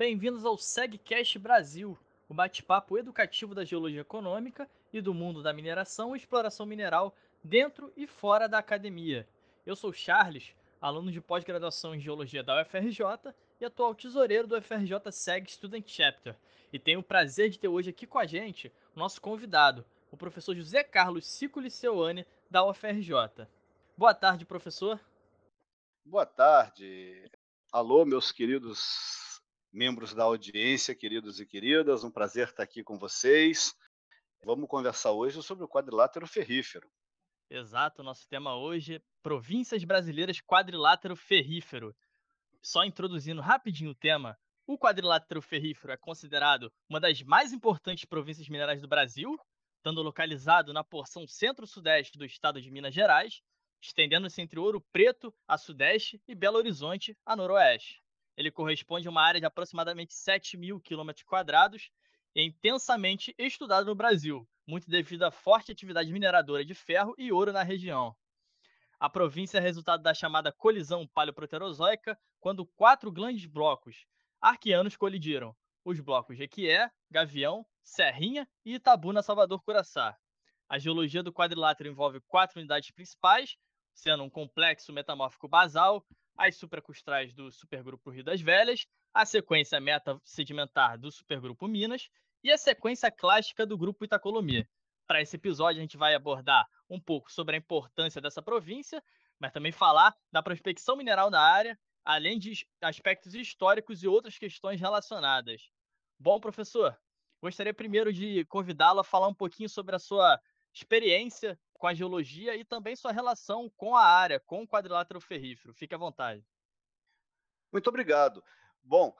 Bem-vindos ao SegCast Brasil, o bate-papo educativo da geologia econômica e do mundo da mineração e exploração mineral dentro e fora da academia. Eu sou Charles, aluno de pós-graduação em geologia da UFRJ e atual tesoureiro do UFRJ SEG Student Chapter. E tenho o prazer de ter hoje aqui com a gente o nosso convidado, o professor José Carlos Cico Liceuane, da UFRJ. Boa tarde, professor. Boa tarde. Alô, meus queridos membros da audiência, queridos e queridas, um prazer estar aqui com vocês. Vamos conversar hoje sobre o quadrilátero ferrífero. Exato, nosso tema hoje é Províncias Brasileiras Quadrilátero Ferrífero. Só introduzindo rapidinho o tema, o quadrilátero ferrífero é considerado uma das mais importantes províncias minerais do Brasil, estando localizado na porção centro-sudeste do estado de Minas Gerais, estendendo-se entre Ouro Preto a sudeste e Belo Horizonte a noroeste. Ele corresponde a uma área de aproximadamente 7 mil quilômetros quadrados é intensamente estudado no Brasil, muito devido à forte atividade mineradora de ferro e ouro na região. A província é resultado da chamada colisão paleoproterozoica, quando quatro grandes blocos arqueanos colidiram, os blocos Jequié, Gavião, Serrinha e Itabuna Salvador Curaçá. A geologia do quadrilátero envolve quatro unidades principais, sendo um complexo metamórfico basal, as supracrustais do supergrupo Rio das Velhas, a sequência meta-sedimentar do supergrupo Minas e a sequência clássica do grupo Itacolomi. Para esse episódio, a gente vai abordar um pouco sobre a importância dessa província, mas também falar da prospecção mineral na área, além de aspectos históricos e outras questões relacionadas. Bom, professor, gostaria primeiro de convidá-lo a falar um pouquinho sobre a sua experiência com a geologia e também sua relação com a área, com o quadrilátero ferrífero. Fique à vontade. Muito obrigado. Bom,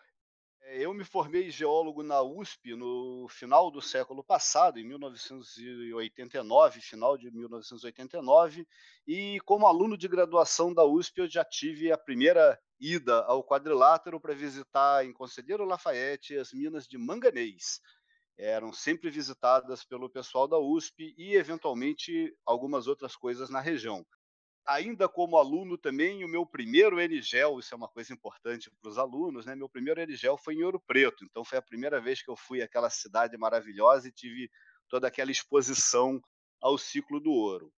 eh, eu me formei geólogo na USP no final do século passado, em 1989, final de 1989, e como aluno de graduação da USP eu já tive a primeira ida ao quadrilátero para visitar em Conselheiro Lafayette as minas de manganês eram sempre visitadas pelo pessoal da USP e, eventualmente, algumas outras coisas na região. Ainda como aluno também, o meu primeiro Erigel, isso é uma coisa importante para os alunos, né? meu primeiro Erigel foi em Ouro Preto, então foi a primeira vez que eu fui àquela cidade maravilhosa e tive toda aquela exposição ao ciclo do ouro.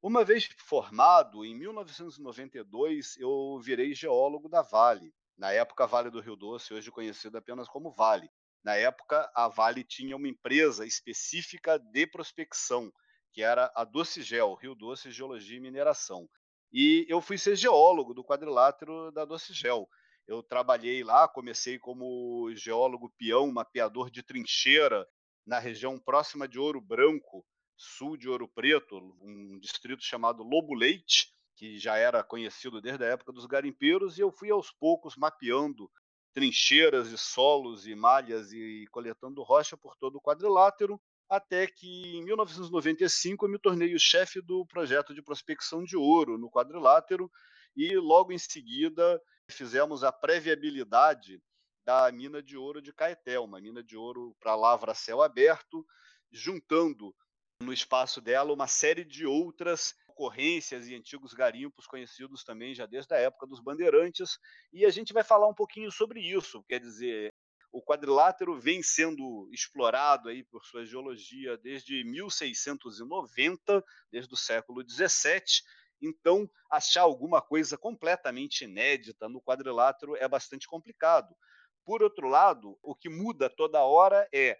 Uma vez formado, em 1992, eu virei geólogo da Vale, na época Vale do Rio Doce, hoje conhecido apenas como Vale. Na época, a Vale tinha uma empresa específica de prospecção, que era a Docigel, Rio Doce Geologia e Mineração. E eu fui ser geólogo do quadrilátero da Docigel. Eu trabalhei lá, comecei como geólogo peão, mapeador de trincheira na região próxima de Ouro Branco, sul de Ouro Preto, um distrito chamado Lobo Leite, que já era conhecido desde a época dos garimpeiros, e eu fui aos poucos mapeando trincheiras e solos e malhas e coletando rocha por todo o quadrilátero, até que em 1995 eu me tornei o chefe do projeto de prospecção de ouro no quadrilátero e logo em seguida fizemos a pré-viabilidade da mina de ouro de Caeté, uma mina de ouro para lavra céu aberto, juntando no espaço dela uma série de outras ocorrências e antigos garimpos conhecidos também já desde a época dos bandeirantes, e a gente vai falar um pouquinho sobre isso, quer dizer, o quadrilátero vem sendo explorado aí por sua geologia desde 1690, desde o século 17. Então, achar alguma coisa completamente inédita no quadrilátero é bastante complicado. Por outro lado, o que muda toda hora é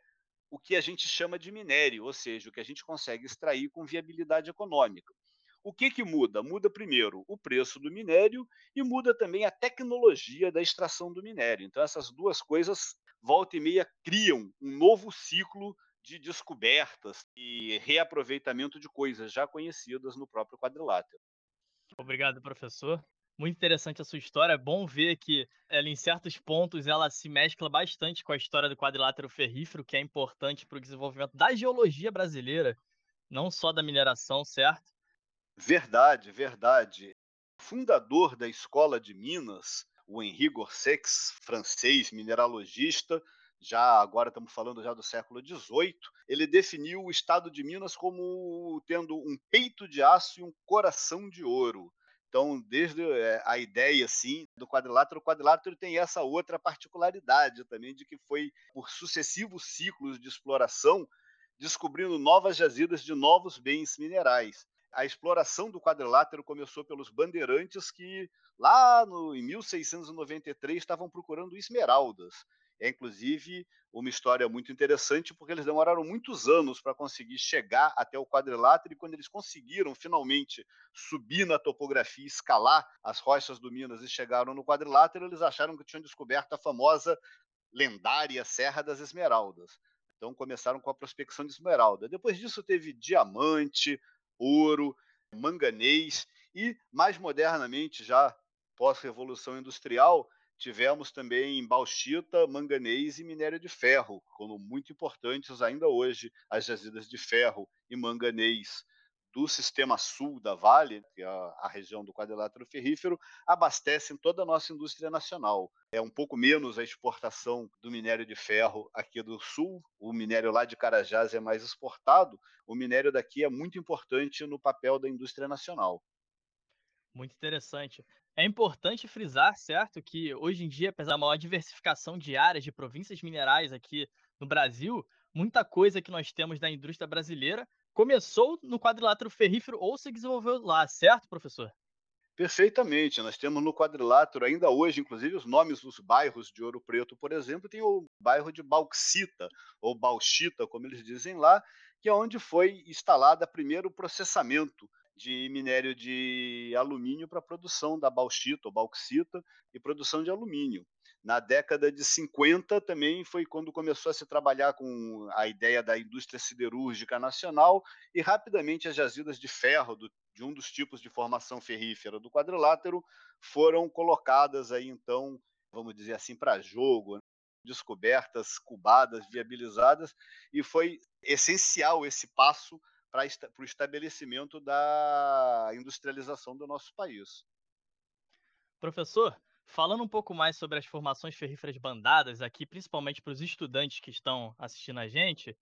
o que a gente chama de minério, ou seja, o que a gente consegue extrair com viabilidade econômica. O que, que muda? Muda primeiro o preço do minério e muda também a tecnologia da extração do minério. Então, essas duas coisas, volta e meia, criam um novo ciclo de descobertas e reaproveitamento de coisas já conhecidas no próprio quadrilátero. Obrigado, professor. Muito interessante a sua história. É bom ver que ela, em certos pontos, ela se mescla bastante com a história do quadrilátero ferrífero, que é importante para o desenvolvimento da geologia brasileira, não só da mineração, certo? Verdade, verdade. Fundador da Escola de Minas, o Henri Gorsex, francês, mineralogista, já agora estamos falando já do século XVIII, ele definiu o estado de Minas como tendo um peito de aço e um coração de ouro. Então, desde é, a ideia assim do quadrilátero, o quadrilátero tem essa outra particularidade também de que foi por sucessivos ciclos de exploração descobrindo novas jazidas de novos bens minerais. A exploração do quadrilátero começou pelos bandeirantes que lá no, em 1693 estavam procurando esmeraldas. É inclusive uma história muito interessante, porque eles demoraram muitos anos para conseguir chegar até o quadrilátero, e quando eles conseguiram finalmente subir na topografia, escalar as rochas do Minas e chegaram no quadrilátero, eles acharam que tinham descoberto a famosa lendária Serra das Esmeraldas. Então começaram com a prospecção de esmeralda. Depois disso teve diamante, ouro, manganês e mais modernamente já pós-revolução industrial, tivemos também bauxita, manganês e minério de ferro, como muito importantes ainda hoje as jazidas de ferro e manganês do sistema sul da Vale, que é a região do quadrilátero ferrífero, abastecem toda a nossa indústria nacional. É um pouco menos a exportação do minério de ferro aqui do sul, o minério lá de Carajás é mais exportado, o minério daqui é muito importante no papel da indústria nacional. Muito interessante. É importante frisar, certo, que hoje em dia, apesar da maior diversificação de áreas de províncias minerais aqui no Brasil, muita coisa que nós temos da indústria brasileira começou no quadrilátero ferrífero ou se desenvolveu lá, certo, professor? Perfeitamente. Nós temos no quadrilátero ainda hoje, inclusive, os nomes dos bairros de Ouro Preto, por exemplo, tem o bairro de Bauxita, ou Bauxita, como eles dizem lá, que é onde foi instalado primeiro o processamento de minério de alumínio para produção da bauxita ou bauxita e produção de alumínio. Na década de 50 também foi quando começou a se trabalhar com a ideia da indústria siderúrgica nacional e rapidamente as jazidas de ferro do, de um dos tipos de formação ferrífera do quadrilátero foram colocadas aí então, vamos dizer assim, para jogo, né? descobertas, cubadas, viabilizadas e foi essencial esse passo para o estabelecimento da industrialização do nosso país. Professor, falando um pouco mais sobre as formações ferríferas bandadas aqui, principalmente para os estudantes que estão assistindo a gente,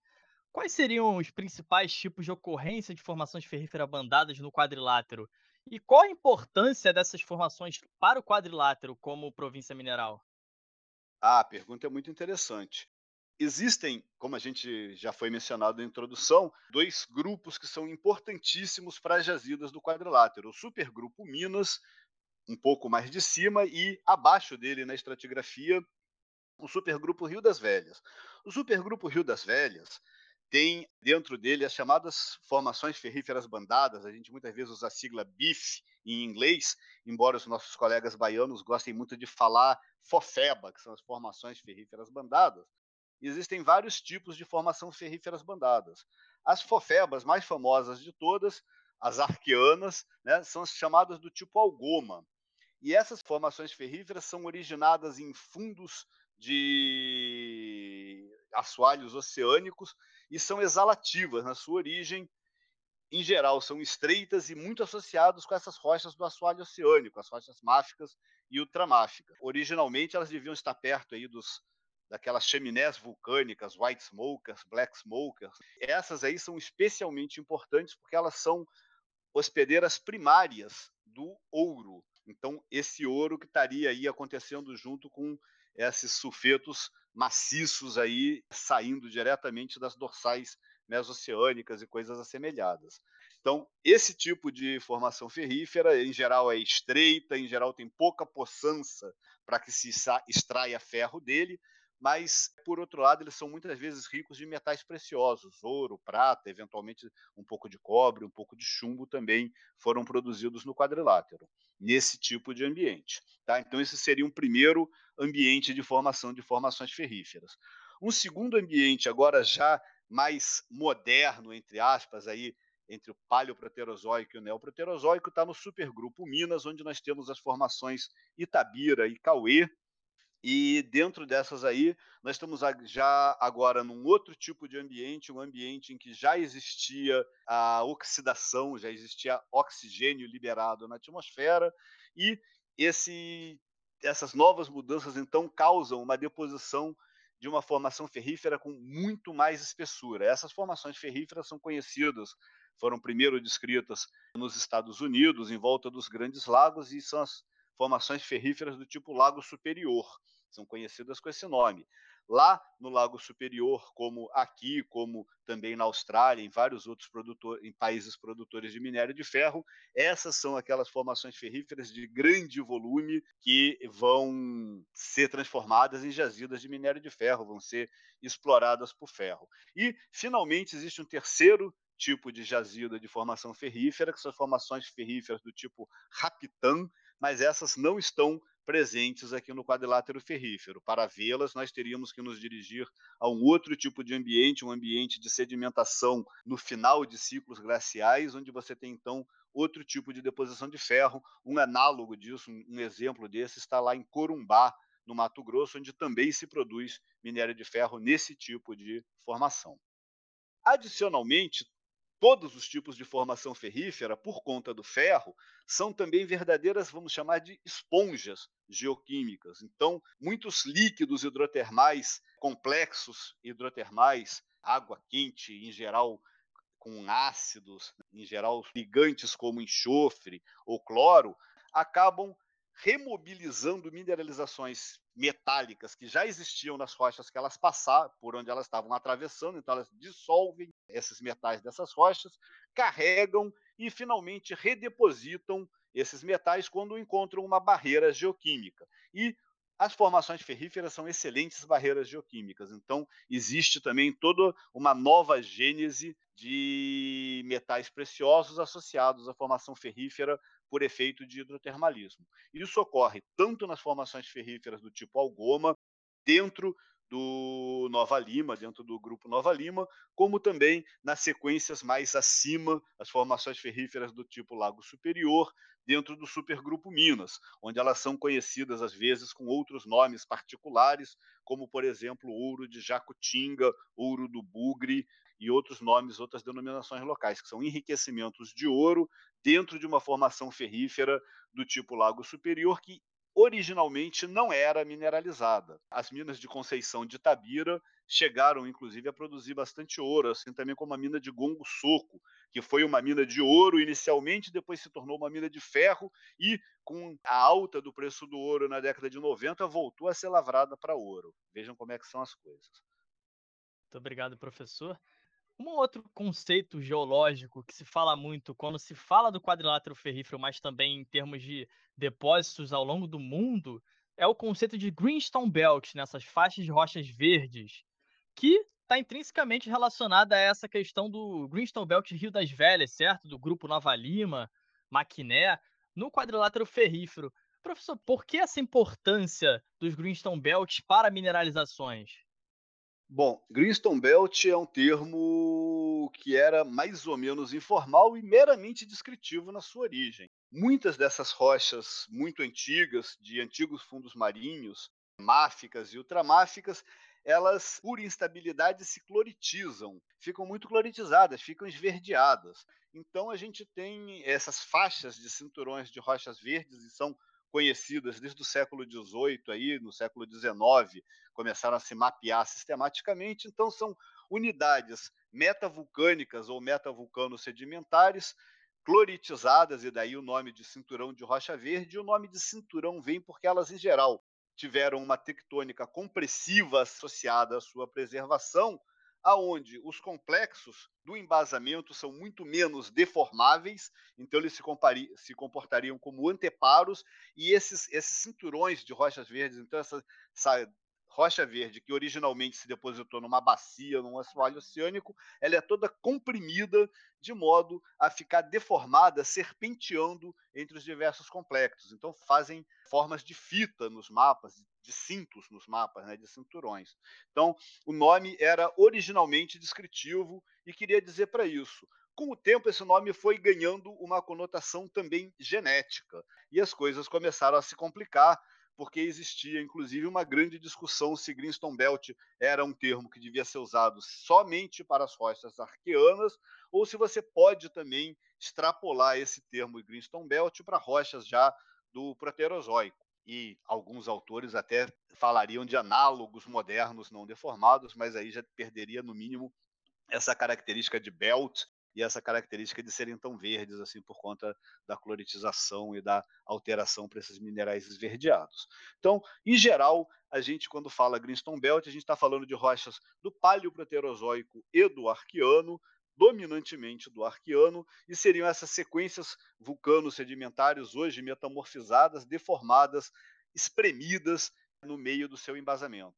quais seriam os principais tipos de ocorrência de formações ferríferas bandadas no quadrilátero? E qual a importância dessas formações para o quadrilátero como província mineral? Ah, a pergunta é muito interessante. Existem, como a gente já foi mencionado na introdução, dois grupos que são importantíssimos para as jazidas do quadrilátero: o supergrupo Minas, um pouco mais de cima, e abaixo dele na estratigrafia, o supergrupo Rio das Velhas. O supergrupo Rio das Velhas tem dentro dele as chamadas formações ferríferas bandadas. A gente muitas vezes usa a sigla BIF em inglês, embora os nossos colegas baianos gostem muito de falar FOFEBA, que são as formações ferríferas bandadas existem vários tipos de formação ferríferas bandadas. As fofebas mais famosas de todas, as arqueanas, né, são as chamadas do tipo algoma. E essas formações ferríferas são originadas em fundos de assoalhos oceânicos e são exalativas na sua origem. Em geral, são estreitas e muito associadas com essas rochas do assoalho oceânico, as rochas máficas e ultramáficas. Originalmente, elas deviam estar perto aí dos daquelas chaminés vulcânicas, white smokers, black smokers. Essas aí são especialmente importantes porque elas são hospedeiras primárias do ouro. Então, esse ouro que estaria aí acontecendo junto com esses sulfetos maciços aí saindo diretamente das dorsais mesoceânicas e coisas assemelhadas. Então, esse tipo de formação ferrífera, em geral, é estreita, em geral tem pouca poçança para que se extraia ferro dele, mas, por outro lado, eles são muitas vezes ricos de metais preciosos, ouro, prata, eventualmente um pouco de cobre, um pouco de chumbo também foram produzidos no quadrilátero, nesse tipo de ambiente. Tá? Então, esse seria um primeiro ambiente de formação de formações ferríferas. Um segundo ambiente, agora já mais moderno, entre aspas, aí, entre o paleoproterozoico e o neoproterozoico, está no supergrupo Minas, onde nós temos as formações Itabira e Cauê, e dentro dessas aí, nós estamos já agora num outro tipo de ambiente, um ambiente em que já existia a oxidação, já existia oxigênio liberado na atmosfera, e esse, essas novas mudanças então causam uma deposição de uma formação ferrífera com muito mais espessura. Essas formações ferríferas são conhecidas foram primeiro descritas nos Estados Unidos, em volta dos Grandes Lagos, e são as formações ferríferas do tipo Lago Superior, são conhecidas com esse nome. Lá no Lago Superior, como aqui, como também na Austrália, em vários outros produtores, em países produtores de minério de ferro, essas são aquelas formações ferríferas de grande volume que vão ser transformadas em jazidas de minério de ferro, vão ser exploradas por ferro. E, finalmente, existe um terceiro tipo de jazida de formação ferrífera, que são as formações ferríferas do tipo Rapitan, mas essas não estão presentes aqui no quadrilátero ferrífero. Para vê-las, nós teríamos que nos dirigir a um outro tipo de ambiente, um ambiente de sedimentação no final de ciclos glaciais, onde você tem então outro tipo de deposição de ferro. Um análogo disso, um exemplo desse, está lá em Corumbá, no Mato Grosso, onde também se produz minério de ferro nesse tipo de formação. Adicionalmente, todos os tipos de formação ferrífera, por conta do ferro, são também verdadeiras, vamos chamar de esponjas geoquímicas. Então, muitos líquidos hidrotermais complexos, hidrotermais, água quente, em geral com ácidos, em geral ligantes como enxofre ou cloro, acabam remobilizando mineralizações metálicas que já existiam nas rochas que elas passaram, por onde elas estavam atravessando, então elas dissolvem esses metais dessas rochas, carregam e finalmente redepositam esses metais quando encontram uma barreira geoquímica. E as formações ferríferas são excelentes barreiras geoquímicas, então existe também toda uma nova gênese de metais preciosos associados à formação ferrífera por efeito de hidrotermalismo. Isso ocorre tanto nas formações ferríferas do tipo algoma, dentro do Nova Lima, dentro do grupo Nova Lima, como também nas sequências mais acima, as formações ferríferas do tipo Lago Superior, dentro do supergrupo Minas, onde elas são conhecidas às vezes com outros nomes particulares, como por exemplo ouro de Jacutinga, ouro do Bugre e outros nomes, outras denominações locais, que são enriquecimentos de ouro dentro de uma formação ferrífera do tipo Lago Superior, que originalmente não era mineralizada. As minas de Conceição de Tabira chegaram, inclusive, a produzir bastante ouro, assim também como a mina de Gongo Soco, que foi uma mina de ouro inicialmente, depois se tornou uma mina de ferro e, com a alta do preço do ouro na década de 90, voltou a ser lavrada para ouro. Vejam como é que são as coisas. Muito obrigado, professor. Um outro conceito geológico que se fala muito quando se fala do quadrilátero ferrífero, mas também em termos de depósitos ao longo do mundo, é o conceito de Greenstone Belt, nessas faixas de rochas verdes, que está intrinsecamente relacionada a essa questão do Greenstone Belt Rio das Velhas, certo? Do grupo Nova Lima, Maquiné, no quadrilátero ferrífero. Professor, por que essa importância dos Greenstone Belts para mineralizações? Bom, Greenstone Belt é um termo que era mais ou menos informal e meramente descritivo na sua origem. Muitas dessas rochas muito antigas, de antigos fundos marinhos, máficas e ultramáficas, elas, por instabilidade, se cloritizam, ficam muito cloritizadas, ficam esverdeadas. Então a gente tem essas faixas de cinturões de rochas verdes e são conhecidas desde o século XVIII, aí, no século XIX, começaram a se mapear sistematicamente. Então, são unidades metavulcânicas ou metavulcanos sedimentares cloritizadas, e daí o nome de cinturão de rocha verde. E o nome de cinturão vem porque elas, em geral, tiveram uma tectônica compressiva associada à sua preservação, aonde os complexos do embasamento são muito menos deformáveis, então eles se, se comportariam como anteparos, e esses, esses cinturões de rochas verdes, então essa, essa rocha verde, que originalmente se depositou numa bacia, num assoalho oceânico, ela é toda comprimida de modo a ficar deformada, serpenteando entre os diversos complexos. Então fazem formas de fita nos mapas, de cintos nos mapas, né, de cinturões. Então o nome era originalmente descritivo e queria dizer para isso. Com o tempo, esse nome foi ganhando uma conotação também genética e as coisas começaram a se complicar porque existia inclusive uma grande discussão se Greenstone Belt era um termo que devia ser usado somente para as rochas arqueanas ou se você pode também extrapolar esse termo Greenstone Belt para rochas já do Proterozoico. E alguns autores até falariam de análogos modernos não deformados, mas aí já perderia no mínimo essa característica de belt e essa característica de serem tão verdes assim por conta da cloritização e da alteração para esses minerais esverdeados. Então, em geral, a gente quando fala Greenstone Belt, a gente está falando de rochas do Paleoproterozoico e do Arqueano, dominantemente do Arqueano, e seriam essas sequências vulcano-sedimentárias hoje metamorfizadas, deformadas, espremidas no meio do seu embasamento.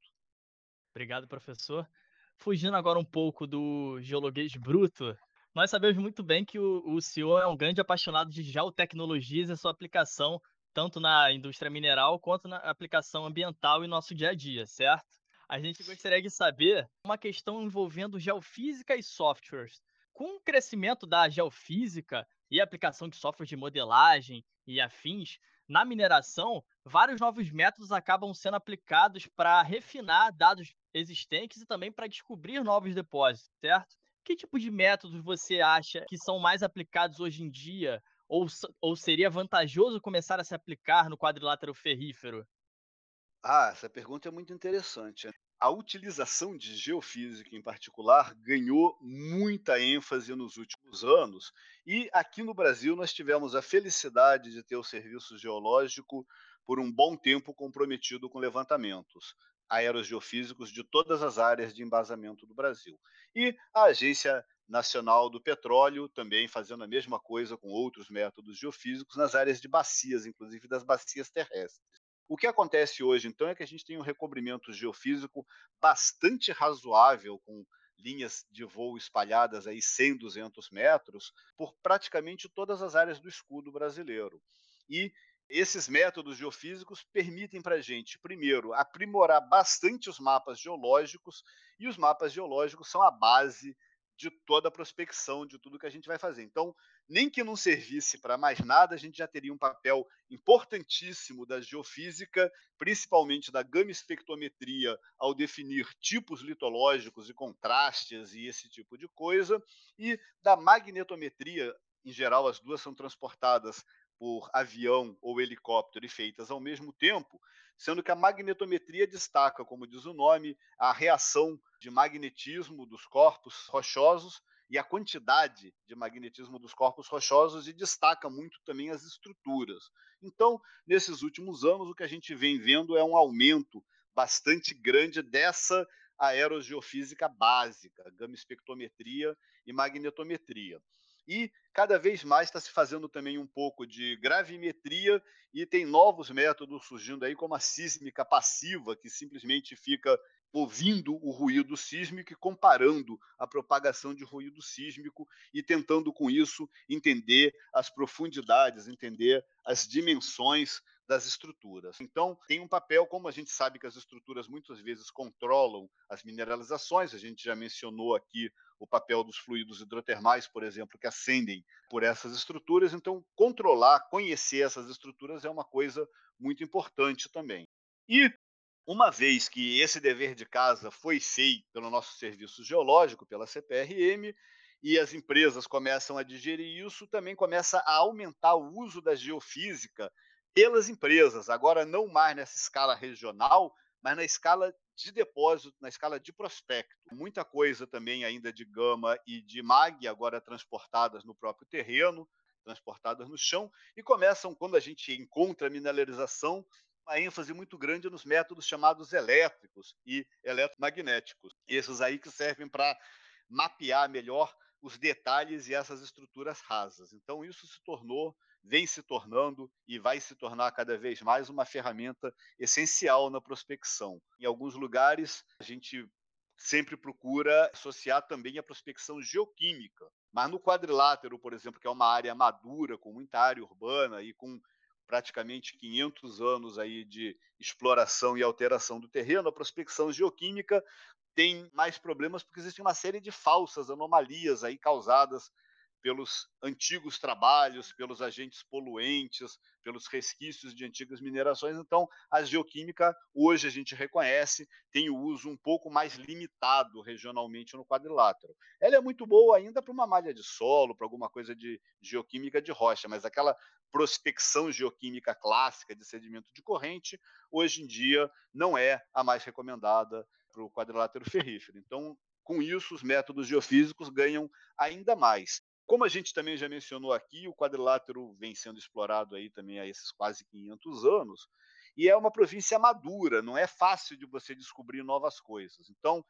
Obrigado, professor. Fugindo agora um pouco do geologuês bruto, nós sabemos muito bem que o, o senhor é um grande apaixonado de geotecnologias e sua aplicação tanto na indústria mineral quanto na aplicação ambiental em nosso dia a dia, certo? A gente gostaria de saber uma questão envolvendo geofísica e softwares. Com o crescimento da geofísica e aplicação de software de modelagem e afins, na mineração, vários novos métodos acabam sendo aplicados para refinar dados existentes e também para descobrir novos depósitos, certo? Que tipo de métodos você acha que são mais aplicados hoje em dia ou, ou seria vantajoso começar a se aplicar no quadrilátero ferrífero? Ah, essa pergunta é muito interessante. A utilização de geofísica, em particular, ganhou muita ênfase nos últimos anos, e aqui no Brasil nós tivemos a felicidade de ter o serviço geológico por um bom tempo comprometido com levantamentos aerogeofísicos de todas as áreas de embasamento do Brasil. E a Agência Nacional do Petróleo também fazendo a mesma coisa com outros métodos geofísicos nas áreas de bacias, inclusive das bacias terrestres. O que acontece hoje, então, é que a gente tem um recobrimento geofísico bastante razoável, com linhas de voo espalhadas aí 100, 200 metros, por praticamente todas as áreas do escudo brasileiro. E esses métodos geofísicos permitem para a gente, primeiro, aprimorar bastante os mapas geológicos, e os mapas geológicos são a base de toda a prospecção, de tudo que a gente vai fazer. Então, nem que não servisse para mais nada, a gente já teria um papel importantíssimo da geofísica, principalmente da gama espectrometria, ao definir tipos litológicos e contrastes e esse tipo de coisa, e da magnetometria, em geral, as duas são transportadas por avião ou helicóptero e feitas ao mesmo tempo, sendo que a magnetometria destaca, como diz o nome, a reação de magnetismo dos corpos rochosos e a quantidade de magnetismo dos corpos rochosos e destaca muito também as estruturas. Então, nesses últimos anos, o que a gente vem vendo é um aumento bastante grande dessa aerogeofísica básica, gama espectrometria e magnetometria. E cada vez mais está se fazendo também um pouco de gravimetria e tem novos métodos surgindo aí, como a sísmica passiva, que simplesmente fica ouvindo o ruído sísmico e comparando a propagação de ruído sísmico e tentando com isso entender as profundidades, entender as dimensões das estruturas. Então, tem um papel, como a gente sabe que as estruturas muitas vezes controlam as mineralizações, a gente já mencionou aqui o papel dos fluidos hidrotermais, por exemplo, que ascendem por essas estruturas. Então, controlar, conhecer essas estruturas é uma coisa muito importante também. E uma vez que esse dever de casa foi feito pelo nosso serviço geológico, pela CPRM, e as empresas começam a digerir isso, também começa a aumentar o uso da geofísica pelas empresas, agora não mais nessa escala regional, mas na escala de depósito, na escala de prospecto. Muita coisa também ainda de gama e de mag, agora transportadas no próprio terreno, transportadas no chão, e começam, quando a gente encontra mineralização, uma ênfase muito grande nos métodos chamados elétricos e eletromagnéticos. Esses aí que servem para mapear melhor os detalhes e essas estruturas rasas. Então, isso se tornou vem se tornando e vai se tornar cada vez mais uma ferramenta essencial na prospecção. Em alguns lugares, a gente sempre procura associar também a prospecção geoquímica. Mas no quadrilátero, por exemplo, que é uma área madura, com muita área urbana e com praticamente 500 anos aí de exploração e alteração do terreno, a prospecção geoquímica tem mais problemas porque existe uma série de falsas anomalias aí causadas pelos antigos trabalhos, pelos agentes poluentes, pelos resquícios de antigas minerações. Então, a geoquímica, hoje a gente reconhece, tem o uso um pouco mais limitado regionalmente no quadrilátero. Ela é muito boa ainda para uma malha de solo, para alguma coisa de geoquímica de rocha, mas aquela prospecção geoquímica clássica de sedimento de corrente, hoje em dia não é a mais recomendada para o quadrilátero ferrífero. Então, com isso, os métodos geofísicos ganham ainda mais. Como a gente também já mencionou aqui, o quadrilátero vem sendo explorado aí também há esses quase 500 anos, e é uma província madura, não é fácil de você descobrir novas coisas. Então,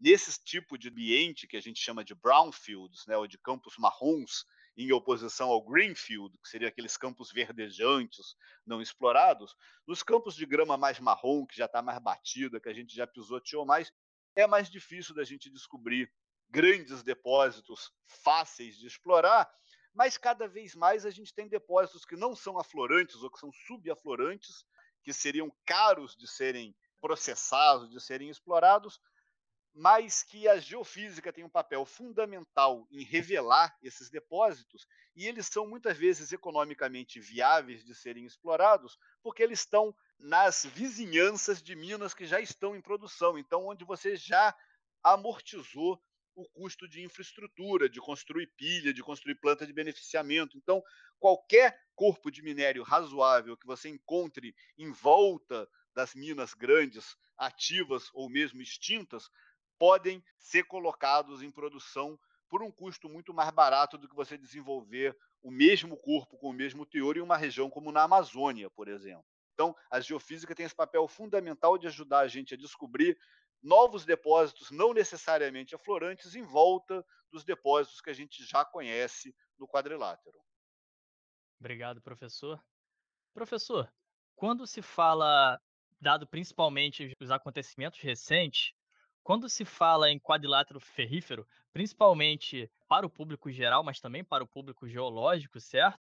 nesse tipo de ambiente que a gente chama de brownfields, né, ou de campos marrons, em oposição ao greenfield, que seria aqueles campos verdejantes não explorados, nos campos de grama mais marrom, que já está mais batida, que a gente já pisoteou mais, é mais difícil da gente descobrir grandes depósitos fáceis de explorar, mas cada vez mais a gente tem depósitos que não são aflorantes ou que são subaflorantes, que seriam caros de serem processados, de serem explorados, mas que a geofísica tem um papel fundamental em revelar esses depósitos e eles são muitas vezes economicamente viáveis de serem explorados, porque eles estão nas vizinhanças de minas que já estão em produção, então onde você já amortizou o custo de infraestrutura, de construir pilha, de construir planta de beneficiamento. Então, qualquer corpo de minério razoável que você encontre em volta das minas grandes, ativas ou mesmo extintas, podem ser colocados em produção por um custo muito mais barato do que você desenvolver o mesmo corpo com o mesmo teor em uma região como na Amazônia, por exemplo. Então, a geofísica tem esse papel fundamental de ajudar a gente a descobrir novos depósitos não necessariamente aflorantes em volta dos depósitos que a gente já conhece no quadrilátero. Obrigado, professor. Professor, quando se fala, dado principalmente os acontecimentos recentes, quando se fala em quadrilátero ferrífero, principalmente para o público geral, mas também para o público geológico, certo?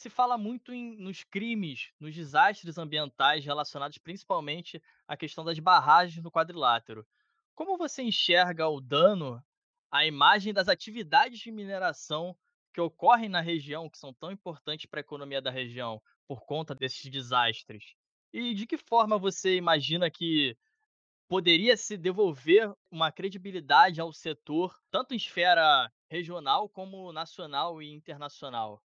Se fala muito em, nos crimes, nos desastres ambientais relacionados principalmente à questão das barragens no quadrilátero. Como você enxerga o dano à imagem das atividades de mineração que ocorrem na região, que são tão importantes para a economia da região, por conta desses desastres? E de que forma você imagina que poderia se devolver uma credibilidade ao setor, tanto em esfera regional como nacional e internacional?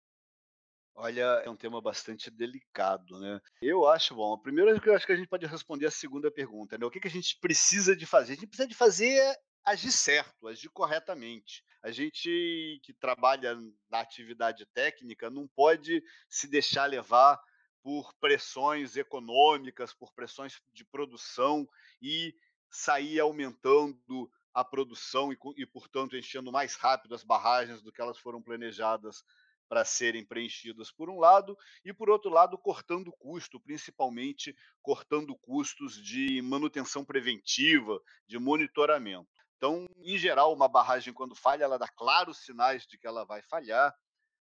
Olha, é um tema bastante delicado, né. Eu acho bom, primeiro que eu acho que a gente pode responder a segunda pergunta, né, o que que a gente precisa de fazer? A gente precisa de fazer agir certo, agir corretamente. A gente que trabalha na atividade técnica não pode se deixar levar por pressões econômicas, por pressões de produção e sair aumentando a produção e, e portanto, enchendo mais rápido as barragens do que elas foram planejadas para serem preenchidas por um lado, e por outro lado, cortando custo, principalmente cortando custos de manutenção preventiva, de monitoramento. Então, em geral, uma barragem, quando falha, ela dá claros sinais de que ela vai falhar.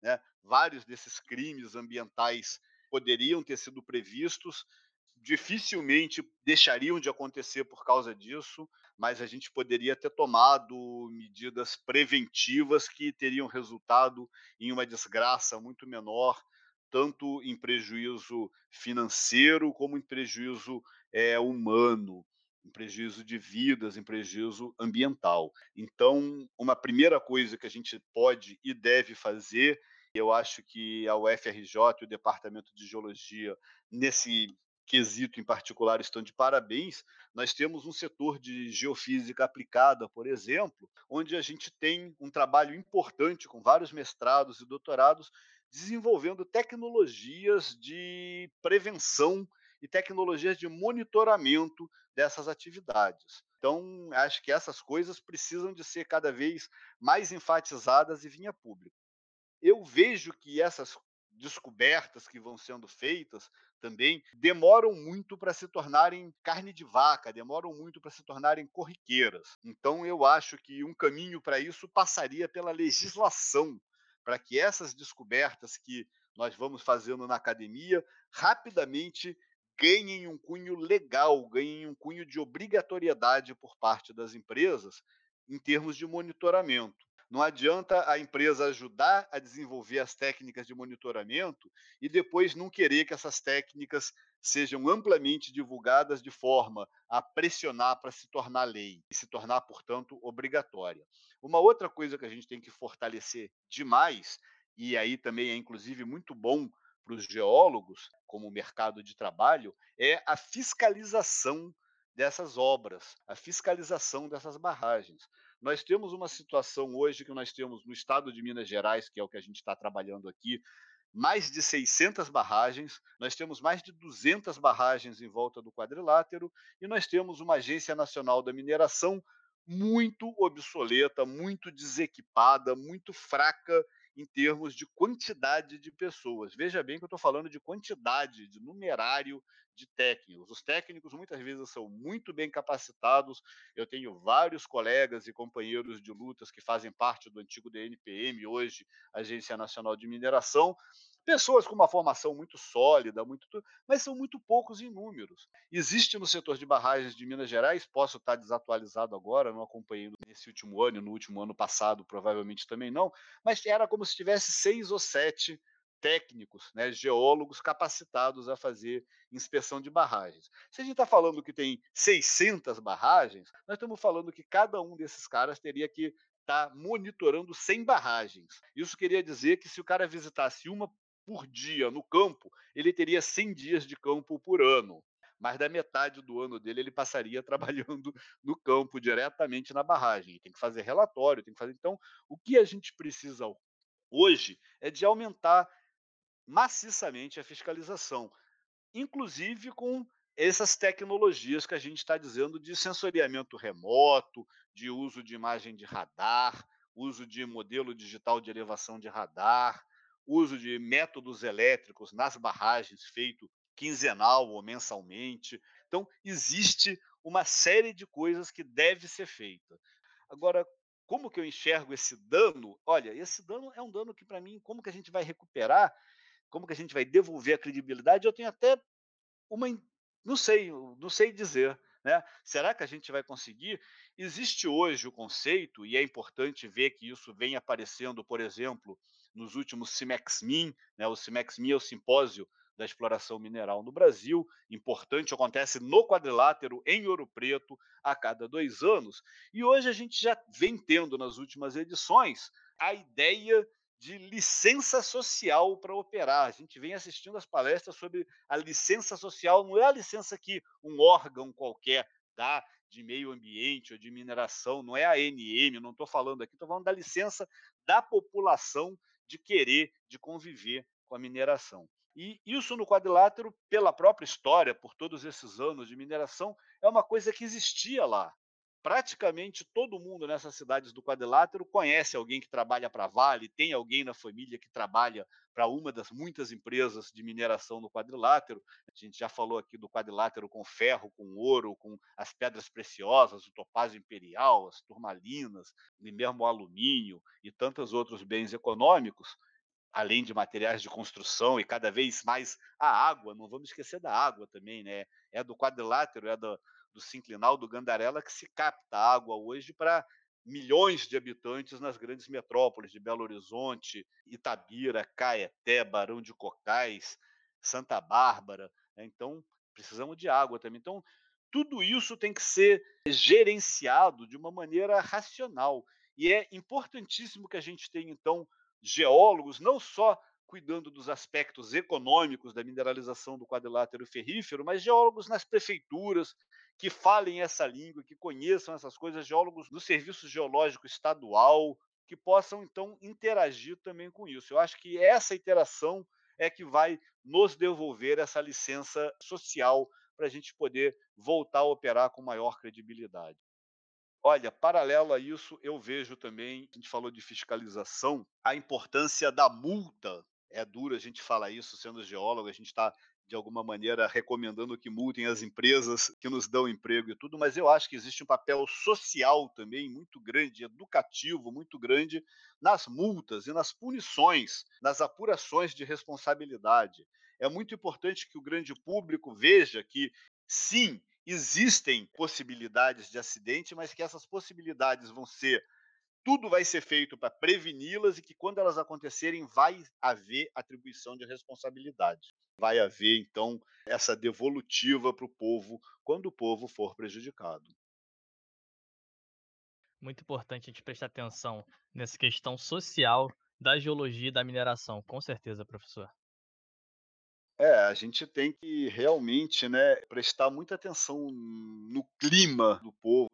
Né? Vários desses crimes ambientais poderiam ter sido previstos, dificilmente deixariam de acontecer por causa disso, mas a gente poderia ter tomado medidas preventivas que teriam resultado em uma desgraça muito menor, tanto em prejuízo financeiro como em prejuízo é, humano, em prejuízo de vidas, em prejuízo ambiental. Então, uma primeira coisa que a gente pode e deve fazer eu acho que a UFRJ e o Departamento de Geologia, nesse quesito em particular estão de parabéns. Nós temos um setor de geofísica aplicada, por exemplo, onde a gente tem um trabalho importante com vários mestrados e doutorados desenvolvendo tecnologias de prevenção e tecnologias de monitoramento dessas atividades. Então, acho que essas coisas precisam de ser cada vez mais enfatizadas e vinha público. Eu vejo que essas descobertas que vão sendo feitas também demoram muito para se tornarem carne de vaca, demoram muito para se tornarem corriqueiras. Então, eu acho que um caminho para isso passaria pela legislação, para que essas descobertas que nós vamos fazendo na academia rapidamente ganhem um cunho legal, ganhem um cunho de obrigatoriedade por parte das empresas em termos de monitoramento. Não adianta a empresa ajudar a desenvolver as técnicas de monitoramento e depois não querer que essas técnicas sejam amplamente divulgadas de forma a pressionar para se tornar lei e se tornar, portanto, obrigatória. Uma outra coisa que a gente tem que fortalecer demais, e aí também é inclusive muito bom para os geólogos, como mercado de trabalho, é a fiscalização dessas obras, a fiscalização dessas barragens. Nós temos uma situação hoje que nós temos no estado de Minas Gerais, que é o que a gente está trabalhando aqui, mais de 600 barragens, nós temos mais de 200 barragens em volta do quadrilátero e nós temos uma Agência Nacional da Mineração muito obsoleta, muito desequipada, muito fraca em termos de quantidade de pessoas. Veja bem que eu estou falando de quantidade, de numerário de técnicos. Os técnicos muitas vezes são muito bem capacitados. Eu tenho vários colegas e companheiros de lutas que fazem parte do antigo DNPM, hoje Agência Nacional de Mineração, pessoas com uma formação muito sólida, muito, mas são muito poucos em números. Existe no setor de barragens de Minas Gerais, posso estar desatualizado agora, não acompanhei nesse último ano, no último ano passado provavelmente também não, mas era como se tivesse seis ou sete técnicos, né, geólogos capacitados a fazer inspeção de barragens. Se a gente está falando que tem 600 barragens, nós estamos falando que cada um desses caras teria que estar tá monitorando 100 barragens. Isso queria dizer que se o cara visitasse uma por dia no campo, ele teria 100 dias de campo por ano. Mais da metade do ano dele ele passaria trabalhando no campo, diretamente na barragem. Tem que fazer relatório, tem que fazer. Então, o que a gente precisa hoje é de aumentar maciçamente a fiscalização, inclusive com essas tecnologias que a gente está dizendo de sensoriamento remoto, de uso de imagem de radar, uso de modelo digital de elevação de radar, uso de métodos elétricos nas barragens feito quinzenal ou mensalmente. Então, existe uma série de coisas que deve ser feita. Agora, como que eu enxergo esse dano? Olha, esse dano é um dano que para mim, como que a gente vai recuperar? como que a gente vai devolver a credibilidade, eu tenho até uma. Não sei, não sei dizer. Né? Será que a gente vai conseguir? Existe hoje o conceito, e é importante ver que isso vem aparecendo, por exemplo, nos últimos CIMEX-MIN, né? o CIMEX-MIN é o simpósio da exploração mineral no Brasil, importante, acontece no quadrilátero, em Ouro Preto, a cada dois anos, e hoje a gente já vem tendo nas últimas edições a ideia de licença social para operar. A gente vem assistindo as palestras sobre a licença social, não é a licença que um órgão qualquer dá de meio ambiente ou de mineração, não é a ANM, não estou falando aqui, estou falando da licença da população de querer, de conviver com a mineração. E isso no quadrilátero, pela própria história, por todos esses anos de mineração, é uma coisa que existia lá praticamente todo mundo nessas cidades do quadrilátero conhece alguém que trabalha para a Vale, tem alguém na família que trabalha para uma das muitas empresas de mineração no quadrilátero. A gente já falou aqui do quadrilátero com ferro, com ouro, com as pedras preciosas, o topázio imperial, as turmalinas, e mesmo o alumínio e tantos outros bens econômicos além de materiais de construção e cada vez mais a água, não vamos esquecer da água também, né? É do quadrilátero, é do, do sinclinal do Gandarela que se capta água hoje para milhões de habitantes nas grandes metrópoles de Belo Horizonte, Itabira, Caeté, Barão de Cocais, Santa Bárbara. Né? Então, precisamos de água também. Então, tudo isso tem que ser gerenciado de uma maneira racional. E é importantíssimo que a gente tenha, então, geólogos, não só cuidando dos aspectos econômicos da mineralização do quadrilátero ferrífero, mas geólogos nas prefeituras, que falem essa língua, que conheçam essas coisas, geólogos do Serviço Geológico Estadual, que possam então interagir também com isso. Eu acho que essa interação é que vai nos devolver essa licença social para a gente poder voltar a operar com maior credibilidade. Olha, paralelo a isso, eu vejo também, a gente falou de fiscalização, a importância da multa. É duro a gente falar isso sendo geólogo, a gente está de alguma maneira recomendando que multem as empresas que nos dão emprego e tudo, mas eu acho que existe um papel social também muito grande, educativo muito grande nas multas e nas punições, nas apurações de responsabilidade. É muito importante que o grande público veja que sim, existem possibilidades de acidente, mas que essas possibilidades vão ser tudo vai ser feito para preveni-las e que quando elas acontecerem vai haver atribuição de responsabilidade. Vai haver então essa devolutiva para o povo quando o povo for prejudicado. Muito importante a gente prestar atenção nessa questão social da geologia e da mineração, com certeza, professor. É, a gente tem que realmente, né, prestar muita atenção no clima do povo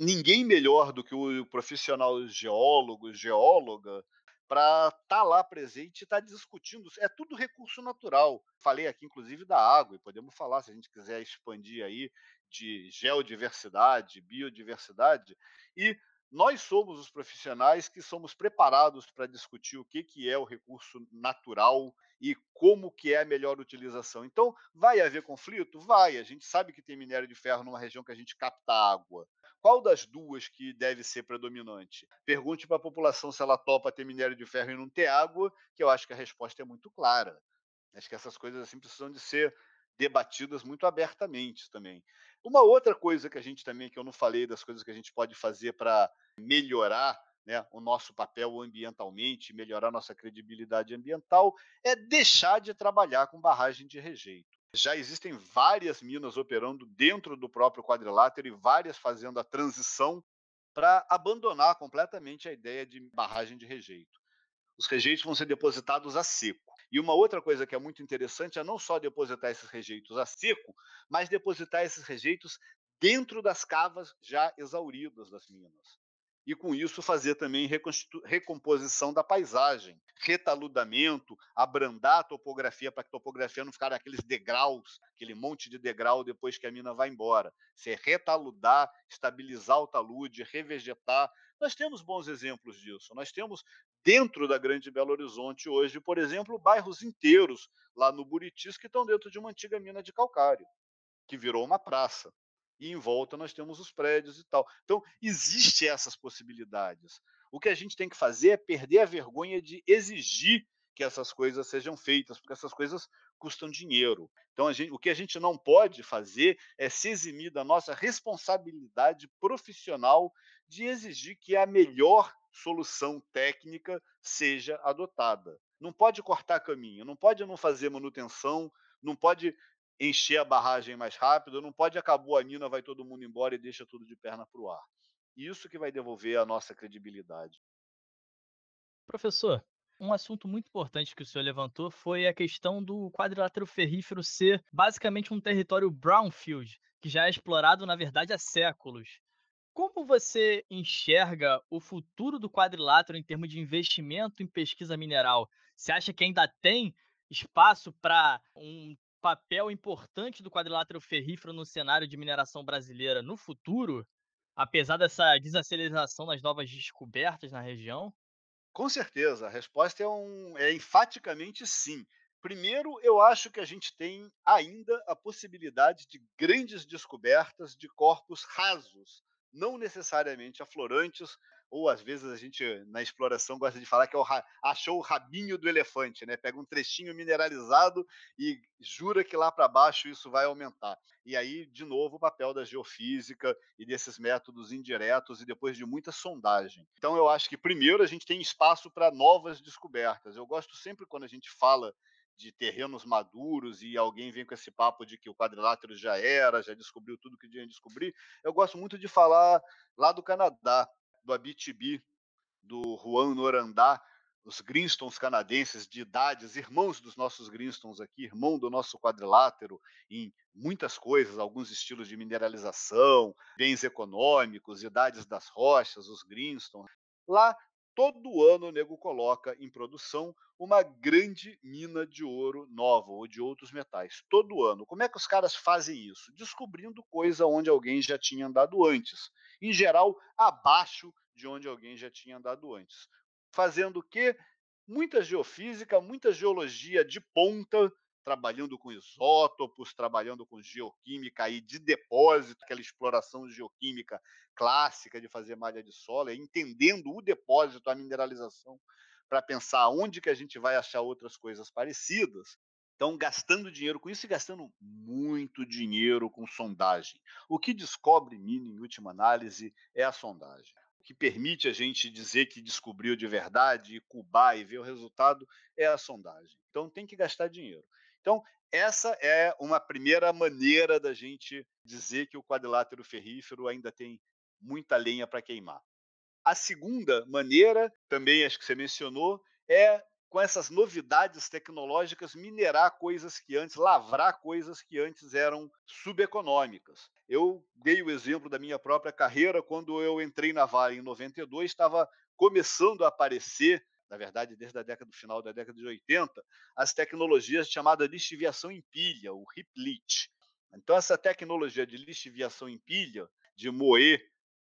ninguém melhor do que o profissional geólogo, geóloga, para estar tá lá presente e estar tá discutindo. É tudo recurso natural. Falei aqui, inclusive, da água, e podemos falar, se a gente quiser expandir aí, de geodiversidade, biodiversidade, e nós somos os profissionais que somos preparados para discutir o que, que é o recurso natural e como que é a melhor utilização. Então, vai haver conflito? Vai. A gente sabe que tem minério de ferro numa região que a gente capta água. Qual das duas que deve ser predominante? Pergunte para a população se ela topa ter minério de ferro e não ter água, que eu acho que a resposta é muito clara. Acho que essas coisas assim precisam de ser debatidas muito abertamente também. Uma outra coisa que a gente também, que eu não falei das coisas que a gente pode fazer para melhorar né, o nosso papel ambientalmente, melhorar nossa credibilidade ambiental, é deixar de trabalhar com barragem de rejeito. Já existem várias minas operando dentro do próprio quadrilátero e várias fazendo a transição para abandonar completamente a ideia de barragem de rejeito. Os rejeitos vão ser depositados a seco. E uma outra coisa que é muito interessante é não só depositar esses rejeitos a seco, mas depositar esses rejeitos dentro das cavas já exauridas das minas. E com isso fazer também recomposição da paisagem, retaludamento, abrandar a topografia para que a topografia não ficar aqueles degraus, aquele monte de degrau depois que a mina vai embora. Você retaludar, estabilizar o talude, revegetar. Nós temos bons exemplos disso. Nós temos dentro da Grande Belo Horizonte hoje, por exemplo, bairros inteiros lá no Buritis que estão dentro de uma antiga mina de calcário, que virou uma praça. E em volta nós temos os prédios e tal. Então, existem essas possibilidades. O que a gente tem que fazer é perder a vergonha de exigir que essas coisas sejam feitas, porque essas coisas custam dinheiro. Então, gente, o que a gente não pode fazer é se eximir da nossa responsabilidade profissional de exigir que a melhor solução técnica seja adotada. Não pode cortar caminho, não pode não fazer manutenção, não pode encher a barragem mais rápido, não pode acabou a mina, vai todo mundo embora e deixa tudo de perna para o ar. Isso que vai devolver a nossa credibilidade. Professor, um assunto muito importante que o senhor levantou foi a questão do quadrilátero ferrífero ser basicamente um território brownfield, que já é explorado, na verdade, há séculos. Como você enxerga o futuro do quadrilátero em termos de investimento em pesquisa mineral? Você acha que ainda tem espaço para um papel importante do quadrilátero ferrífero no cenário de mineração brasileira no futuro, apesar dessa desaceleração nas novas descobertas na região? Com certeza, a resposta é, um, é enfaticamente sim. Primeiro, eu acho que a gente tem ainda a possibilidade de grandes descobertas de corpos rasos não necessariamente aflorantes, ou às vezes a gente, na exploração, gosta de falar que é o achou o rabinho do elefante, né? Pega um trechinho mineralizado e jura que lá para baixo isso vai aumentar. E aí, de novo, o papel da geofísica e desses métodos indiretos e depois de muita sondagem. Então, eu acho que, primeiro, a gente tem espaço para novas descobertas. Eu gosto sempre quando a gente fala de terrenos maduros e alguém vem com esse papo de que o quadrilátero já era, já descobriu tudo que tinha de descobrir. Eu gosto muito de falar lá do Canadá, do Abitibi, do Juan Norandá, os Greenstones canadenses de idades, irmãos dos nossos Greenstones aqui, irmão do nosso quadrilátero em muitas coisas, alguns estilos de mineralização, bens econômicos, idades das rochas, os Greenstones. Lá todo ano o nego coloca em produção uma grande mina de ouro nova ou de outros metais. Todo ano. Como é que os caras fazem isso? Descobrindo coisa onde alguém já tinha andado antes. Em geral, abaixo de onde alguém já tinha andado antes. Fazendo o quê? Muita geofísica, muita geologia de ponta, trabalhando com isótopos, trabalhando com geoquímica aí de depósito, aquela exploração geoquímica clássica de fazer malha de solo, é entendendo o depósito, a mineralização, para pensar onde que a gente vai achar outras coisas parecidas. Então, gastando dinheiro com isso e gastando muito dinheiro com sondagem. O que descobre mina, em última análise, é a sondagem. O que permite a gente dizer que descobriu de verdade, e cubar e ver o resultado é a sondagem. Então, tem que gastar dinheiro. Então, essa é uma primeira maneira da gente dizer que o quadrilátero ferrífero ainda tem muita lenha para queimar. A segunda maneira, também acho que você mencionou, é com essas novidades tecnológicas, minerar coisas que antes, lavrar coisas que antes eram subeconômicas. Eu dei o exemplo da minha própria carreira, quando eu entrei na Vale em 92, estava começando a aparecer, na verdade, desde a década do final da década de 80, as tecnologias chamadas lixiviação em pilha, o heap leach. Então, essa tecnologia de lixiviação em pilha, de moer,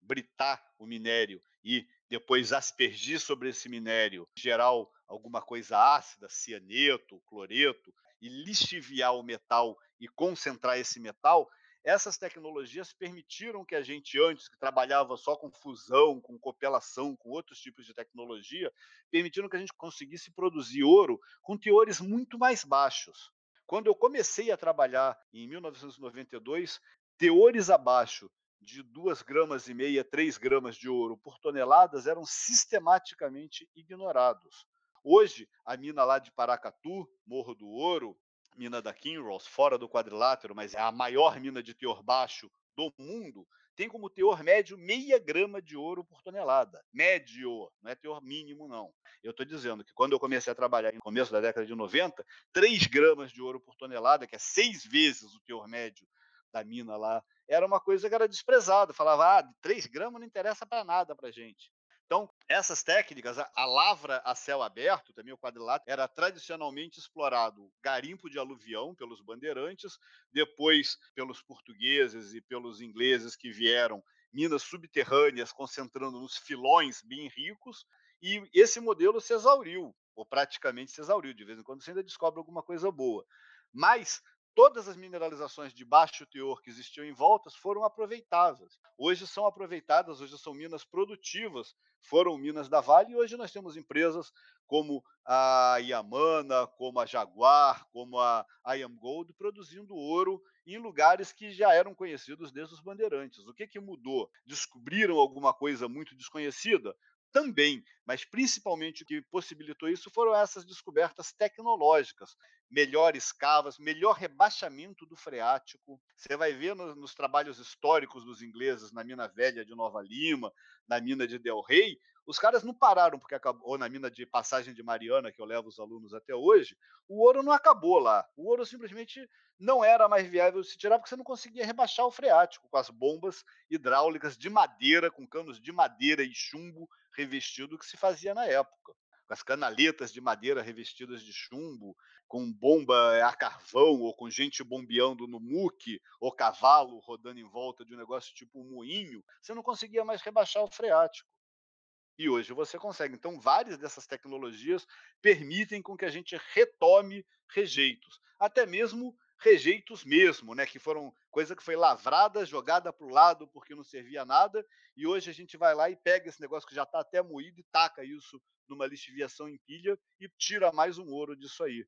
britar o minério e depois aspergir sobre esse minério, em geral, alguma coisa ácida, cianeto, cloreto, e lixiviar o metal e concentrar esse metal, essas tecnologias permitiram que a gente, antes, que trabalhava só com fusão, com copelação, com outros tipos de tecnologia, permitiram que a gente conseguisse produzir ouro com teores muito mais baixos. Quando eu comecei a trabalhar em 1992, teores abaixo de 2 gramas e meia, 3 gramas de ouro por toneladas eram sistematicamente ignorados. Hoje, a mina lá de Paracatu, Morro do Ouro, mina da Kinross, fora do quadrilátero, mas é a maior mina de teor baixo do mundo, tem como teor médio meia grama de ouro por tonelada. Médio, não é teor mínimo, não. Eu estou dizendo que quando eu comecei a trabalhar no começo da década de 90, 3 gramas de ouro por tonelada, que é seis vezes o teor médio da mina lá era uma coisa que era desprezada. Falava, ah, 3 gramas não interessa para nada para gente. Então, essas técnicas, a, lavra a céu aberto, também o quadrilátero, era tradicionalmente explorado garimpo de aluvião pelos bandeirantes, depois pelos portugueses e pelos ingleses que vieram, minas subterrâneas concentrando nos filões bem ricos, e esse modelo se exauriu, ou praticamente se exauriu. De vez em quando você ainda descobre alguma coisa boa. Mas todas as mineralizações de baixo teor que existiam em voltas foram aproveitáveis. Hoje são aproveitadas, hoje são minas produtivas, foram minas da Vale, e hoje nós temos empresas como a Yamana, como a Jaguar, como a IAM Gold, produzindo ouro em lugares que já eram conhecidos desde os bandeirantes. O que, que mudou? Descobriram alguma coisa muito desconhecida? Também, mas principalmente o que possibilitou isso foram essas descobertas tecnológicas, melhores cavas, melhor rebaixamento do freático. Você vai ver nos, nos trabalhos históricos dos ingleses na mina velha de Nova Lima, na mina de Del Rey, os caras não pararam porque acabou, ou na mina de Passagem de Mariana, que eu levo os alunos até hoje, o ouro não acabou lá. O ouro simplesmente não era mais viável se tirar porque você não conseguia rebaixar o freático com as bombas hidráulicas de madeira, com canos de madeira e chumbo revestido que se fazia na época. Com as canaletas de madeira revestidas de chumbo, com bomba a carvão, ou com gente bombeando no muque, ou cavalo rodando em volta de um negócio tipo um moinho, você não conseguia mais rebaixar o freático. E hoje você consegue. Então, várias dessas tecnologias permitem com que a gente retome rejeitos, até mesmo rejeitos mesmo, né, que foram coisa que foi lavrada, jogada para o lado porque não servia nada, e hoje a gente vai lá e pega esse negócio que já está até moído e taca isso numa lixiviação em pilha e tira mais um ouro disso aí.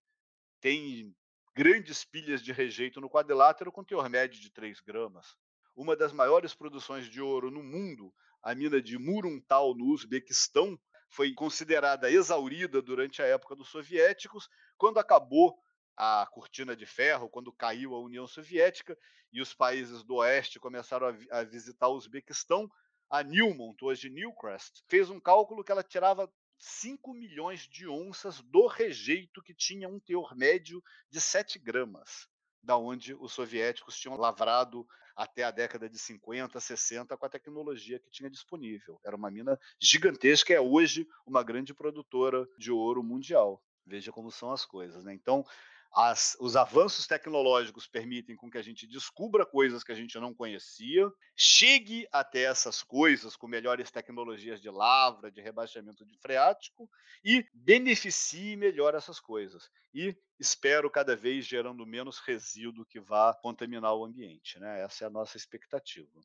Tem grandes pilhas de rejeito no quadrilátero com teor médio de 3 gramas. Uma das maiores produções de ouro no mundo a mina de Murumtal, no Uzbequistão, foi considerada exaurida durante a época dos soviéticos, quando acabou a cortina de ferro, quando caiu a União Soviética e os países do oeste começaram a, a visitar o Uzbequistão, a Newmont, hoje Newcrest, fez um cálculo que ela tirava 5 milhões de onças do rejeito que tinha um teor médio de 7 gramas, da onde os soviéticos tinham lavrado até a década de 50, 60 com a tecnologia que tinha disponível. Era uma mina gigantesca, é hoje uma grande produtora de ouro mundial. Veja como são as coisas, né? Então, as, os avanços tecnológicos permitem com que a gente descubra coisas que a gente não conhecia, chegue até essas coisas com melhores tecnologias de lavra, de rebaixamento de freático e beneficie melhor essas coisas. E espero cada vez gerando menos resíduo que vá contaminar o ambiente. Né? Essa é a nossa expectativa.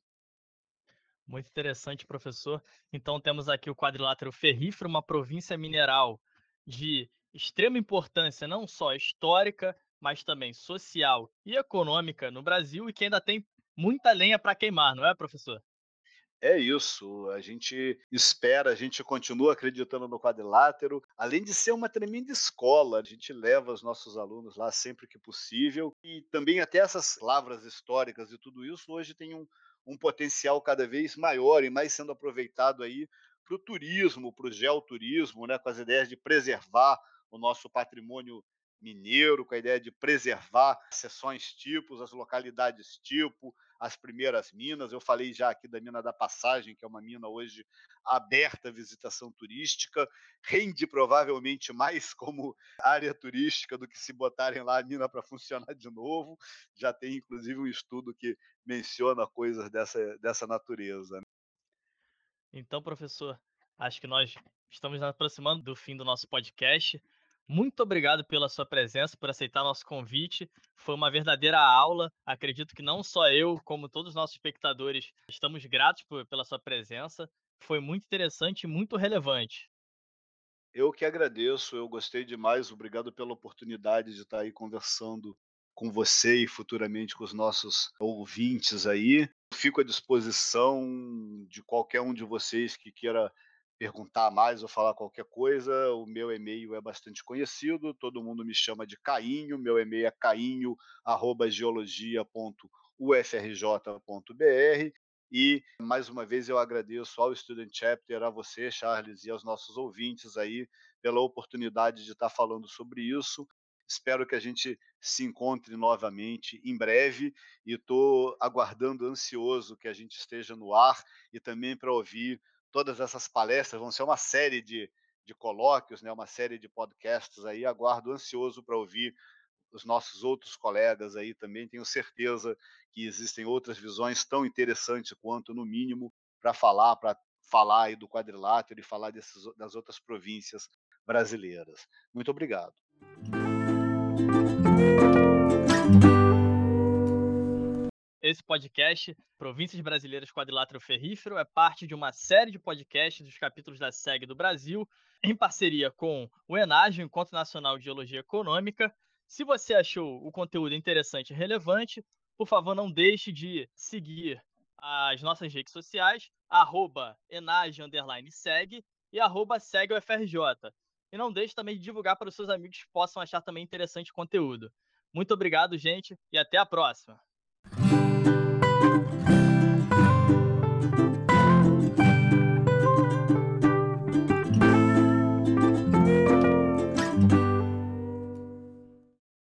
Muito interessante, professor. Então temos aqui o quadrilátero ferrífero, uma província mineral de extrema importância não só histórica, mas também social e econômica no Brasil e que ainda tem muita lenha para queimar, não é, professor? É isso, a gente espera, a gente continua acreditando no quadrilátero, além de ser uma tremenda escola, a gente leva os nossos alunos lá sempre que possível, e também até essas lavras históricas e tudo isso hoje tem um, um potencial cada vez maior e mais sendo aproveitado aí para o turismo, para o geoturismo, né, com as ideias de preservar o nosso patrimônio mineiro, com a ideia de preservar seções tipos, as localidades tipo, as primeiras minas. Eu falei já aqui da Mina da Passagem, que é uma mina hoje aberta à visitação turística, rende provavelmente mais como área turística do que se botarem lá a mina para funcionar de novo. Já tem inclusive um estudo que menciona coisas dessa, dessa natureza. Então, professor, acho que nós estamos nos aproximando do fim do nosso podcast. Muito obrigado pela sua presença, por aceitar nosso convite. Foi uma verdadeira aula. Acredito que não só eu, como todos os nossos espectadores, estamos gratos por, pela sua presença. Foi muito interessante e muito relevante. Eu que agradeço, eu gostei demais. Obrigado pela oportunidade de estar aí conversando com você e futuramente com os nossos ouvintes aí. Fico à disposição de qualquer um de vocês que queira perguntar mais ou falar qualquer coisa, o meu e-mail é bastante conhecido, todo mundo me chama de Cainho, meu e-mail é cainho@geologia.ufrj.br e mais uma vez eu agradeço ao Student Chapter, a você, Charles, e aos nossos ouvintes aí pela oportunidade de estar falando sobre isso. Espero que a gente se encontre novamente em breve e estou aguardando ansioso que a gente esteja no ar e também para ouvir todas essas palestras, vão ser uma série de, de colóquios, né, uma série de podcasts aí. Aguardo ansioso para ouvir os nossos outros colegas aí também. Tenho certeza que existem outras visões tão interessantes quanto, no mínimo, para falar, para falar aí do quadrilátero e falar desses, das outras províncias brasileiras. Muito obrigado. Esse podcast, Províncias Brasileiras Quadrilátero Ferrífero, é parte de uma série de podcasts dos capítulos da SEG do Brasil, em parceria com o ENAGE, o Encontro Nacional de Geologia Econômica. Se você achou o conteúdo interessante e relevante, por favor, não deixe de seguir as nossas redes sociais, arroba enage_seg e arroba. E não deixe também de divulgar para os seus amigos que possam achar também interessante o conteúdo. Muito obrigado, gente, e até a próxima!